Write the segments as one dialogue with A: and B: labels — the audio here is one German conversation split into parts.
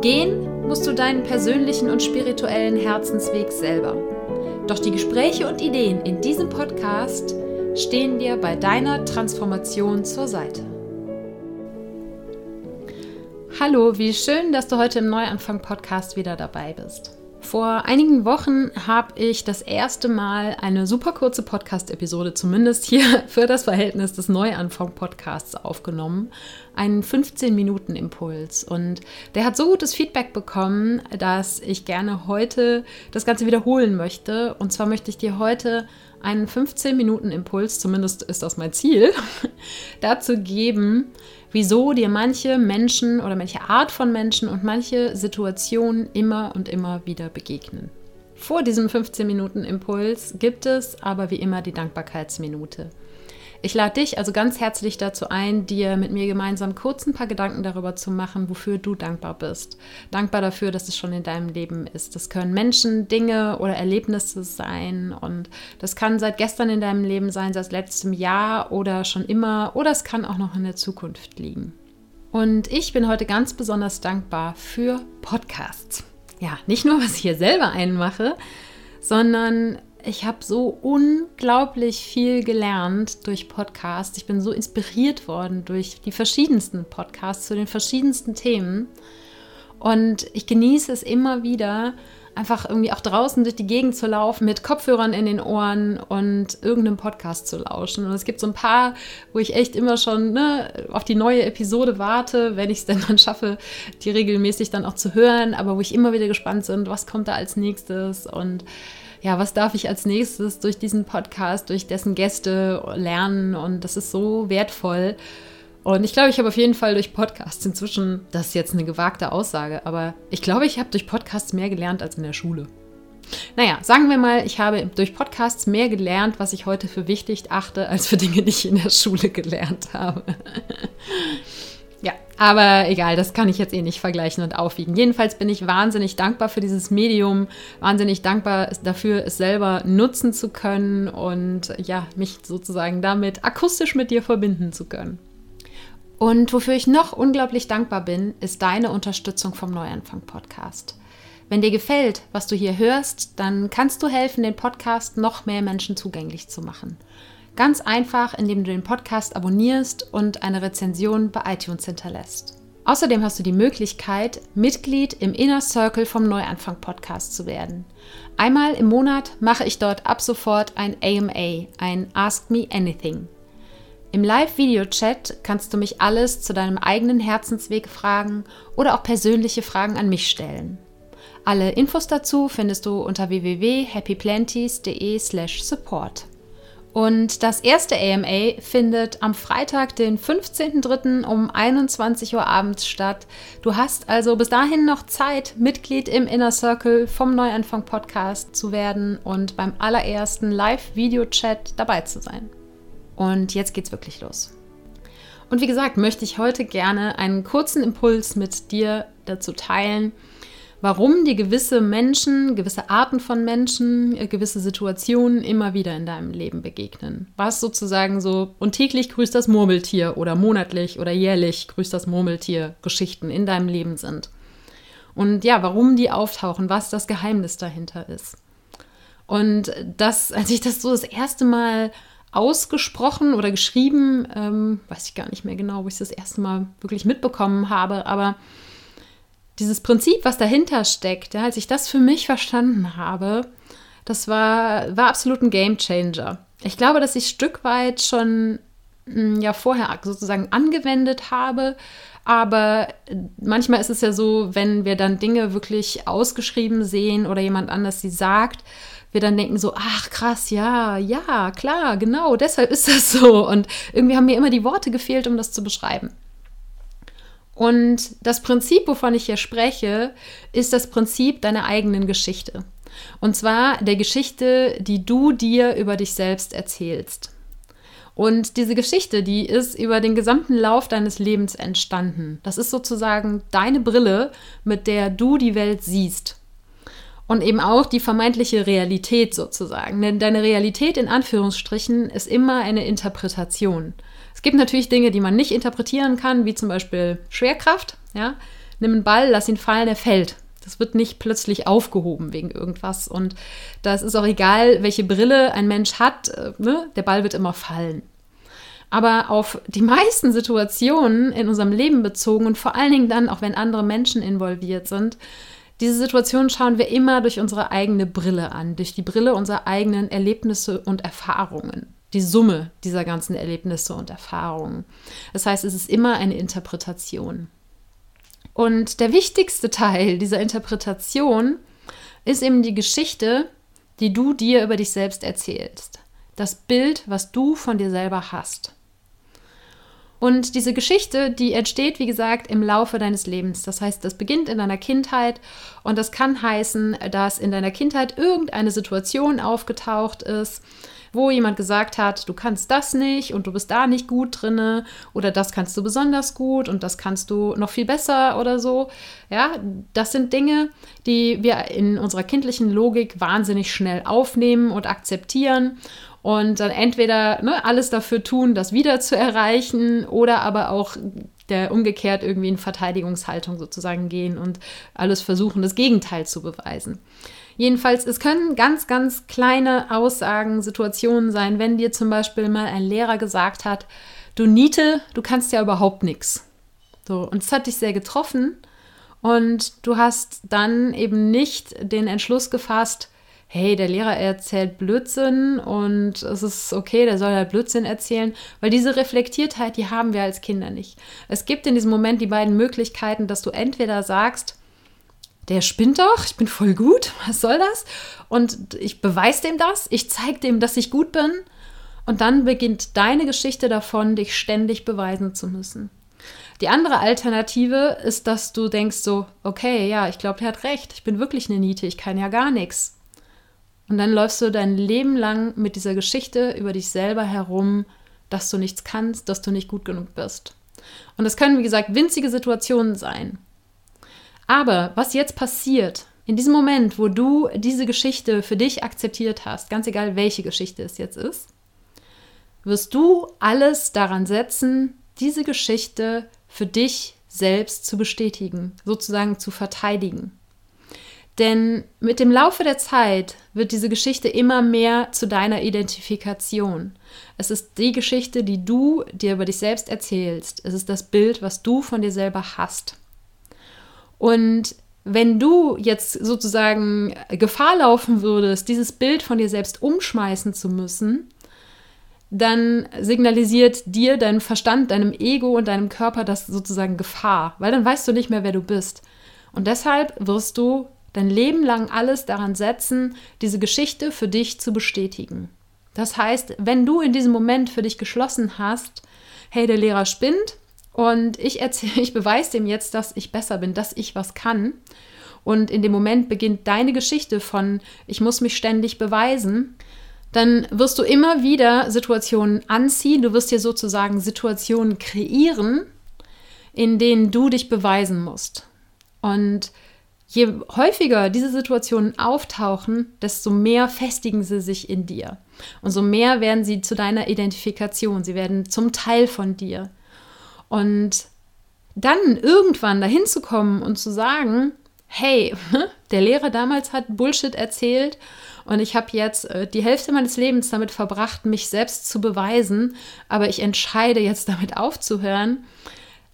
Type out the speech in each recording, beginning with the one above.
A: Gehen musst du deinen persönlichen und spirituellen Herzensweg selber. Doch die Gespräche und Ideen in diesem Podcast stehen dir bei deiner Transformation zur Seite. Hallo, wie schön, dass du heute im Neuanfang-Podcast wieder dabei bist. Vor einigen Wochen habe ich das erste Mal eine super kurze Podcast-Episode, zumindest hier für das Verhältnis des Neuanfang-Podcasts aufgenommen. Einen 15-Minuten-Impuls. Und der hat so gutes Feedback bekommen, dass ich gerne heute das Ganze wiederholen möchte. Und zwar möchte ich dir heute einen 15-Minuten-Impuls, zumindest ist das mein Ziel, dazu geben, wieso dir manche Menschen oder manche Art von Menschen und manche Situationen immer und immer wieder begegnen. Vor diesem 15-Minuten-Impuls gibt es aber wie immer die Dankbarkeitsminute. Ich lade dich also ganz herzlich dazu ein, dir mit mir gemeinsam kurz ein paar Gedanken darüber zu machen, wofür du dankbar bist. Dankbar dafür, dass es schon in deinem Leben ist. Das können Menschen, Dinge oder Erlebnisse sein und das kann seit gestern in deinem Leben sein, seit letztem Jahr oder schon immer oder es kann auch noch in der Zukunft liegen. Und ich bin heute ganz besonders dankbar für Podcasts. Ja, nicht nur, was ich hier selber einmache, sondern ich habe so unglaublich viel gelernt durch Podcasts. Ich bin so inspiriert worden durch die verschiedensten Podcasts zu den verschiedensten Themen. Und ich genieße es immer wieder, einfach irgendwie auch draußen durch die Gegend zu laufen mit Kopfhörern in den Ohren und irgendeinem Podcast zu lauschen. Und es gibt so ein paar, wo ich echt immer schon ne, auf die neue Episode warte, wenn ich es denn dann schaffe, die regelmäßig dann auch zu hören, aber wo ich immer wieder gespannt bin, was kommt da als nächstes und ja, was darf ich als nächstes durch diesen Podcast, durch dessen Gäste lernen und das ist so wertvoll. Und ich glaube, ich habe auf jeden Fall durch Podcasts inzwischen, das ist jetzt eine gewagte Aussage, aber ich glaube, ich habe durch Podcasts mehr gelernt als in der Schule. Naja, sagen wir mal, ich habe durch Podcasts mehr gelernt, was ich heute für wichtig achte, als für Dinge, die ich in der Schule gelernt habe. Aber egal, das kann ich jetzt eh nicht vergleichen und aufwiegen. Jedenfalls bin ich wahnsinnig dankbar für dieses Medium, wahnsinnig dankbar dafür, es selber nutzen zu können und ja, mich sozusagen damit akustisch mit dir verbinden zu können. Und wofür ich noch unglaublich dankbar bin, ist deine Unterstützung vom Neuanfang Podcast. Wenn dir gefällt, was du hier hörst, dann kannst du helfen, den Podcast noch mehr Menschen zugänglich zu machen. Ganz einfach, indem du den Podcast abonnierst und eine Rezension bei iTunes hinterlässt. Außerdem hast du die Möglichkeit, Mitglied im Inner Circle vom Neuanfang Podcast zu werden. Einmal im Monat mache ich dort ab sofort ein AMA, ein Ask Me Anything. Im Live-Video-Chat kannst du mich alles zu deinem eigenen Herzensweg fragen oder auch persönliche Fragen an mich stellen. Alle Infos dazu findest du unter www.happyplanties.de/support. Und das erste AMA findet am Freitag, den 15.03. um 21 Uhr abends statt. Du hast also bis dahin noch Zeit, Mitglied im Inner Circle vom Neuanfang Podcast zu werden und beim allerersten Live-Video-Chat dabei zu sein. Und jetzt geht's wirklich los. Und wie gesagt, möchte ich heute gerne einen kurzen Impuls mit dir dazu teilen, warum dir gewisse Menschen, gewisse Arten von Menschen, äh, gewisse Situationen immer wieder in deinem Leben begegnen. Was sozusagen so, und täglich grüßt das Murmeltier oder monatlich oder jährlich grüßt das Murmeltier Geschichten in deinem Leben sind. Und ja, warum die auftauchen, was das Geheimnis dahinter ist. Und das, als ich das so das erste Mal ausgesprochen oder geschrieben, ähm, weiß ich gar nicht mehr genau, wo ich das erste Mal wirklich mitbekommen habe, aber dieses Prinzip, was dahinter steckt, ja, als ich das für mich verstanden habe, das war, war absolut ein Game Changer. Ich glaube, dass ich Stück weit schon hm, ja vorher sozusagen angewendet habe, aber manchmal ist es ja so, wenn wir dann Dinge wirklich ausgeschrieben sehen oder jemand anders sie sagt, wir dann denken so, ach krass, ja, ja, klar, genau, deshalb ist das so. Und irgendwie haben mir immer die Worte gefehlt, um das zu beschreiben. Und das Prinzip, wovon ich hier spreche, ist das Prinzip deiner eigenen Geschichte. Und zwar der Geschichte, die du dir über dich selbst erzählst. Und diese Geschichte, die ist über den gesamten Lauf deines Lebens entstanden. Das ist sozusagen deine Brille, mit der du die Welt siehst. Und eben auch die vermeintliche Realität sozusagen. Denn deine Realität in Anführungsstrichen ist immer eine Interpretation. Es gibt natürlich Dinge, die man nicht interpretieren kann, wie zum Beispiel Schwerkraft. Ja? Nimm einen Ball, lass ihn fallen, er fällt. Das wird nicht plötzlich aufgehoben wegen irgendwas. Und da ist auch egal, welche Brille ein Mensch hat, äh, ne? der Ball wird immer fallen. Aber auf die meisten Situationen in unserem Leben bezogen und vor allen Dingen dann, auch wenn andere Menschen involviert sind, diese Situation schauen wir immer durch unsere eigene Brille an, durch die Brille unserer eigenen Erlebnisse und Erfahrungen. Die Summe dieser ganzen Erlebnisse und Erfahrungen. Das heißt, es ist immer eine Interpretation. Und der wichtigste Teil dieser Interpretation ist eben die Geschichte, die du dir über dich selbst erzählst. Das Bild, was du von dir selber hast. Und diese Geschichte, die entsteht, wie gesagt, im Laufe deines Lebens. Das heißt, das beginnt in deiner Kindheit und das kann heißen, dass in deiner Kindheit irgendeine Situation aufgetaucht ist, wo jemand gesagt hat, du kannst das nicht und du bist da nicht gut drinne oder das kannst du besonders gut und das kannst du noch viel besser oder so. Ja, das sind Dinge, die wir in unserer kindlichen Logik wahnsinnig schnell aufnehmen und akzeptieren und dann entweder ne, alles dafür tun, das wieder zu erreichen oder aber auch der umgekehrt irgendwie in Verteidigungshaltung sozusagen gehen und alles versuchen, das Gegenteil zu beweisen. Jedenfalls, es können ganz, ganz kleine Aussagen, Situationen sein, wenn dir zum Beispiel mal ein Lehrer gesagt hat, du Niete, du kannst ja überhaupt nichts. So, und es hat dich sehr getroffen und du hast dann eben nicht den Entschluss gefasst, hey, der Lehrer erzählt Blödsinn und es ist okay, der soll halt Blödsinn erzählen, weil diese Reflektiertheit, die haben wir als Kinder nicht. Es gibt in diesem Moment die beiden Möglichkeiten, dass du entweder sagst, der spinnt doch, ich bin voll gut, was soll das? Und ich beweise dem das, ich zeige dem, dass ich gut bin. Und dann beginnt deine Geschichte davon, dich ständig beweisen zu müssen. Die andere Alternative ist, dass du denkst so, okay, ja, ich glaube, der hat recht, ich bin wirklich eine Niete, ich kann ja gar nichts. Und dann läufst du dein Leben lang mit dieser Geschichte über dich selber herum, dass du nichts kannst, dass du nicht gut genug bist. Und das können, wie gesagt, winzige Situationen sein. Aber was jetzt passiert, in diesem Moment, wo du diese Geschichte für dich akzeptiert hast, ganz egal welche Geschichte es jetzt ist, wirst du alles daran setzen, diese Geschichte für dich selbst zu bestätigen, sozusagen zu verteidigen. Denn mit dem Laufe der Zeit wird diese Geschichte immer mehr zu deiner Identifikation. Es ist die Geschichte, die du dir über dich selbst erzählst. Es ist das Bild, was du von dir selber hast. Und wenn du jetzt sozusagen Gefahr laufen würdest, dieses Bild von dir selbst umschmeißen zu müssen, dann signalisiert dir dein Verstand, deinem Ego und deinem Körper das sozusagen Gefahr, weil dann weißt du nicht mehr, wer du bist. Und deshalb wirst du dein Leben lang alles daran setzen, diese Geschichte für dich zu bestätigen. Das heißt, wenn du in diesem Moment für dich geschlossen hast, hey, der Lehrer spinnt, und ich erzähle, ich beweise dem jetzt, dass ich besser bin, dass ich was kann. Und in dem Moment beginnt deine Geschichte von, ich muss mich ständig beweisen. Dann wirst du immer wieder Situationen anziehen. Du wirst dir sozusagen Situationen kreieren, in denen du dich beweisen musst. Und je häufiger diese Situationen auftauchen, desto mehr festigen sie sich in dir. Und so mehr werden sie zu deiner Identifikation. Sie werden zum Teil von dir. Und dann irgendwann dahin zu kommen und zu sagen, hey, der Lehrer damals hat Bullshit erzählt und ich habe jetzt äh, die Hälfte meines Lebens damit verbracht, mich selbst zu beweisen, aber ich entscheide jetzt damit aufzuhören.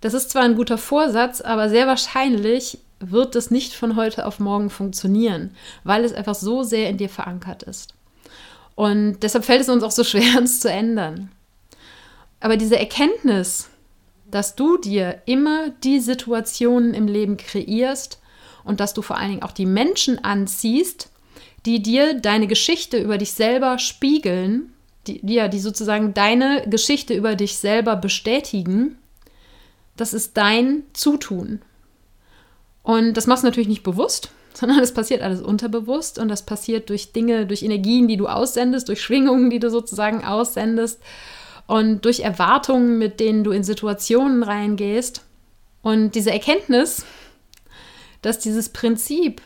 A: Das ist zwar ein guter Vorsatz, aber sehr wahrscheinlich wird es nicht von heute auf morgen funktionieren, weil es einfach so sehr in dir verankert ist. Und deshalb fällt es uns auch so schwer, uns zu ändern. Aber diese Erkenntnis, dass du dir immer die Situationen im Leben kreierst und dass du vor allen Dingen auch die Menschen anziehst, die dir deine Geschichte über dich selber spiegeln, die, ja, die sozusagen deine Geschichte über dich selber bestätigen, das ist dein Zutun. Und das machst du natürlich nicht bewusst. sondern es passiert alles unterbewusst und das passiert durch Dinge, durch Energien, die du aussendest, durch Schwingungen, die du sozusagen aussendest und durch Erwartungen, mit denen du in Situationen reingehst. Und diese Erkenntnis, dass dieses Prinzip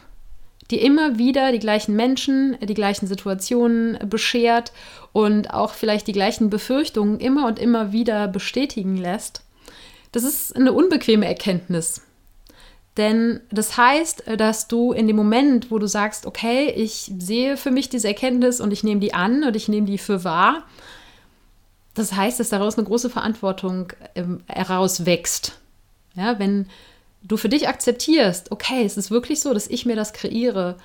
A: die immer wieder die gleichen Menschen, die gleichen Situationen beschert und auch vielleicht die gleichen Befürchtungen immer und immer wieder bestätigen lässt, das ist eine unbequeme Erkenntnis. Denn das heißt, dass du in dem Moment, wo du sagst, okay, ich sehe für mich diese Erkenntnis und ich nehme die an und ich nehme die für wahr, das heißt, dass daraus eine große Verantwortung ähm, herauswächst. Ja, wenn du für dich akzeptierst, okay, es ist wirklich so, dass ich mir das kreiere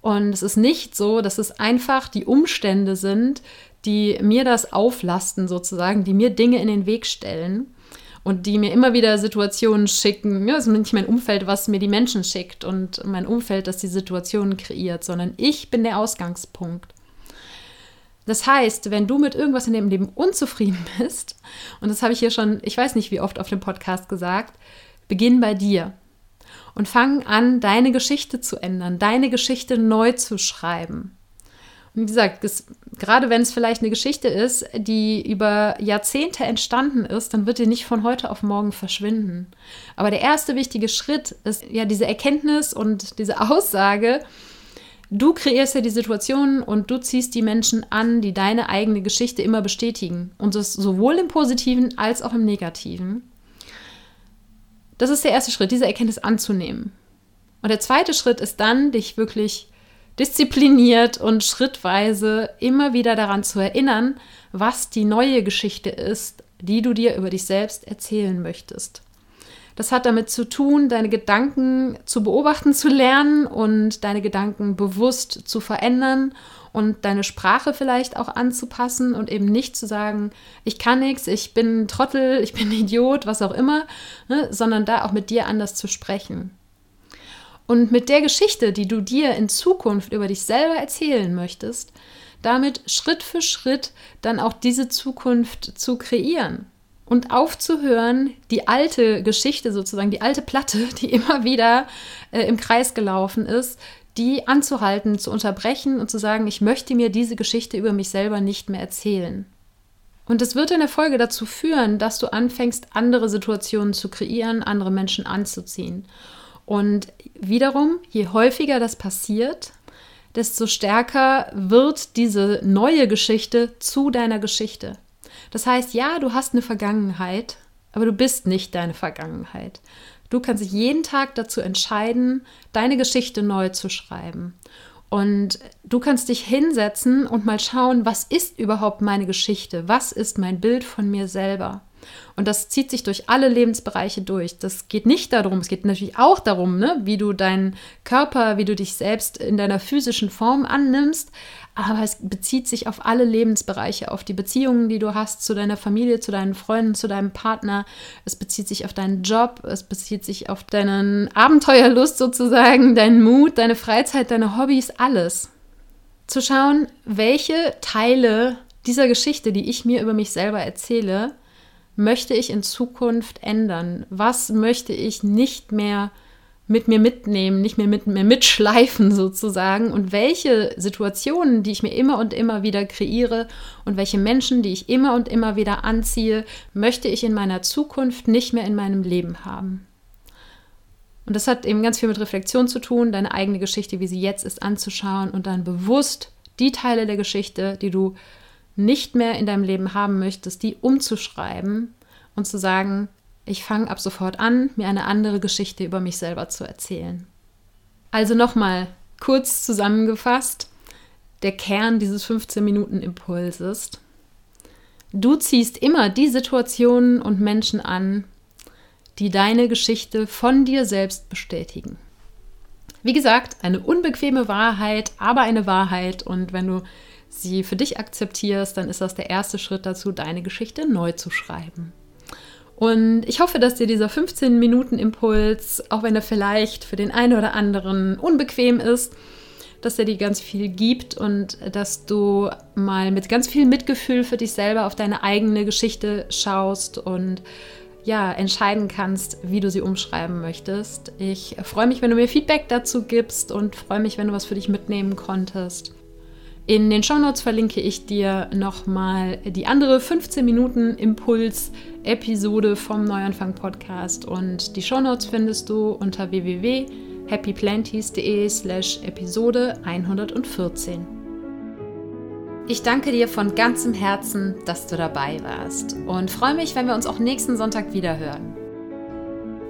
A: und es ist nicht so, dass es einfach die Umstände sind, die mir das auflasten sozusagen, die mir Dinge in den Weg stellen und die mir immer wieder Situationen schicken. Ja, es ist nicht mein Umfeld, was mir die Menschen schickt und mein Umfeld, das die Situationen kreiert, sondern ich bin der Ausgangspunkt. Das heißt, wenn du mit irgendwas in dem Leben unzufrieden bist, und das habe ich hier schon, ich weiß nicht wie oft auf dem Podcast gesagt, beginn bei dir und fang an, deine Geschichte zu ändern, deine Geschichte neu zu schreiben. Und wie gesagt, das, gerade wenn es vielleicht eine Geschichte ist, die über Jahrzehnte entstanden ist, dann wird die nicht von heute auf morgen verschwinden. Aber der erste wichtige Schritt ist ja diese Erkenntnis und diese Aussage, du kreierst ja die Situation und du ziehst die Menschen an, die deine eigene Geschichte immer bestätigen. Und das sowohl im Positiven als auch im Negativen. Das ist der erste Schritt, diese Erkenntnis anzunehmen. Und der zweite Schritt ist dann, dich wirklich diszipliniert und schrittweise immer wieder daran zu erinnern, was die neue Geschichte ist, die du dir über dich selbst erzählen möchtest. Das hat damit zu tun, deine Gedanken zu beobachten zu lernen und deine Gedanken bewusst zu verändern und deine Sprache vielleicht auch anzupassen und eben nicht zu sagen, ich kann nichts, ich bin ein Trottel, ich bin ein Idiot, was auch immer, ne, sondern da auch mit dir anders zu sprechen. Und mit der Geschichte, die du dir in Zukunft über dich selber erzählen möchtest, damit Schritt für Schritt dann auch diese Zukunft zu kreieren und aufzuhören, die alte Geschichte sozusagen, die alte Platte, die immer wieder äh, im Kreis gelaufen ist, die anzuhalten, zu unterbrechen und zu sagen, ich möchte mir diese Geschichte über mich selber nicht mehr erzählen. Und es wird in der Folge dazu führen, dass du anfängst, andere Situationen zu kreieren, andere Menschen anzuziehen. Und wiederum, je häufiger das passiert, desto stärker wird diese neue Geschichte zu deiner Geschichte. Das heißt, ja, du hast eine Vergangenheit, aber du bist nicht deine Vergangenheit. Du kannst dich jeden Tag dazu entscheiden, deine Geschichte neu zu schreiben. Und du kannst dich hinsetzen und mal schauen, was ist überhaupt meine Geschichte? Was ist mein Bild von mir selber? Und das zieht sich durch alle Lebensbereiche durch. Das geht nicht darum, es geht natürlich auch darum, ne, wie du deinen Körper, wie du dich selbst in deiner physischen Form annimmst, aber es bezieht sich auf alle Lebensbereiche, auf die Beziehungen, die du hast zu deiner Familie, zu deinen Freunden, zu deinem Partner. Es bezieht sich auf deinen Job, es bezieht sich auf deinen Abenteuerlust sozusagen, deinen Mut, deine Freizeit, deine Hobbys, alles. Zu schauen, welche Teile dieser Geschichte, die ich mir über mich selber erzähle, möchte ich in Zukunft ändern? Was möchte ich nicht mehr mit mir mitnehmen, nicht mehr mit mir mitschleifen sozusagen? Und welche Situationen, die ich mir immer und immer wieder kreiere und welche Menschen, die ich immer und immer wieder anziehe, möchte ich in meiner Zukunft nicht mehr in meinem Leben haben? Und das hat eben ganz viel mit Reflexion zu tun, deine eigene Geschichte, wie sie jetzt ist, anzuschauen und dann bewusst die Teile der Geschichte, die du nicht mehr in deinem Leben haben möchtest, die umzuschreiben und zu sagen, ich fange ab sofort an, mir eine andere Geschichte über mich selber zu erzählen. Also nochmal kurz zusammengefasst, der Kern dieses 15 Minuten Impuls ist, du ziehst immer die Situationen und Menschen an, die deine Geschichte von dir selbst bestätigen. Wie gesagt, eine unbequeme Wahrheit, aber eine Wahrheit. Und wenn du sie für dich akzeptierst, dann ist das der erste Schritt dazu, deine Geschichte neu zu schreiben. Und ich hoffe, dass dir dieser 15-Minuten-Impuls, auch wenn er vielleicht für den einen oder anderen unbequem ist, dass er dir ganz viel gibt und dass du mal mit ganz viel Mitgefühl für dich selber auf deine eigene Geschichte schaust und ja, entscheiden kannst, wie du sie umschreiben möchtest. Ich freue mich, wenn du mir Feedback dazu gibst und freue mich, wenn du was für dich mitnehmen konntest. In den Shownotes verlinke ich dir nochmal die andere 15 Minuten Impuls-Episode vom Neuanfang Podcast und die Shownotes findest du unter www.happyplanties.de slash Episode 114. Ich danke dir von ganzem Herzen, dass du dabei warst und freue mich, wenn wir uns auch nächsten Sonntag wieder hören.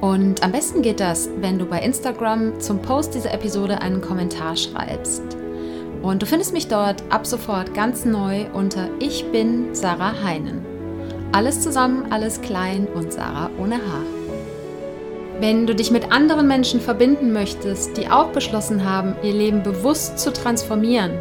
A: Und am besten geht das, wenn du bei Instagram zum Post dieser Episode einen Kommentar schreibst. Und du findest mich dort ab sofort ganz neu unter Ich bin Sarah Heinen. Alles zusammen, alles klein und Sarah ohne Haar. Wenn du dich mit anderen Menschen verbinden möchtest, die auch beschlossen haben, ihr Leben bewusst zu transformieren,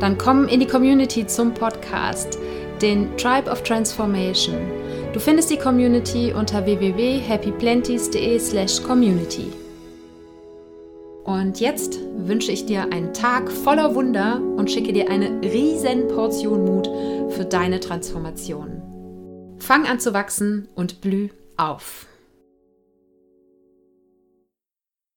A: dann komm in die Community zum Podcast, den Tribe of Transformation. Du findest die Community unter www.happyplenties.de/community. Und jetzt wünsche ich dir einen Tag voller Wunder und schicke dir eine riesen Portion Mut für deine Transformation. Fang an zu wachsen und blüh auf.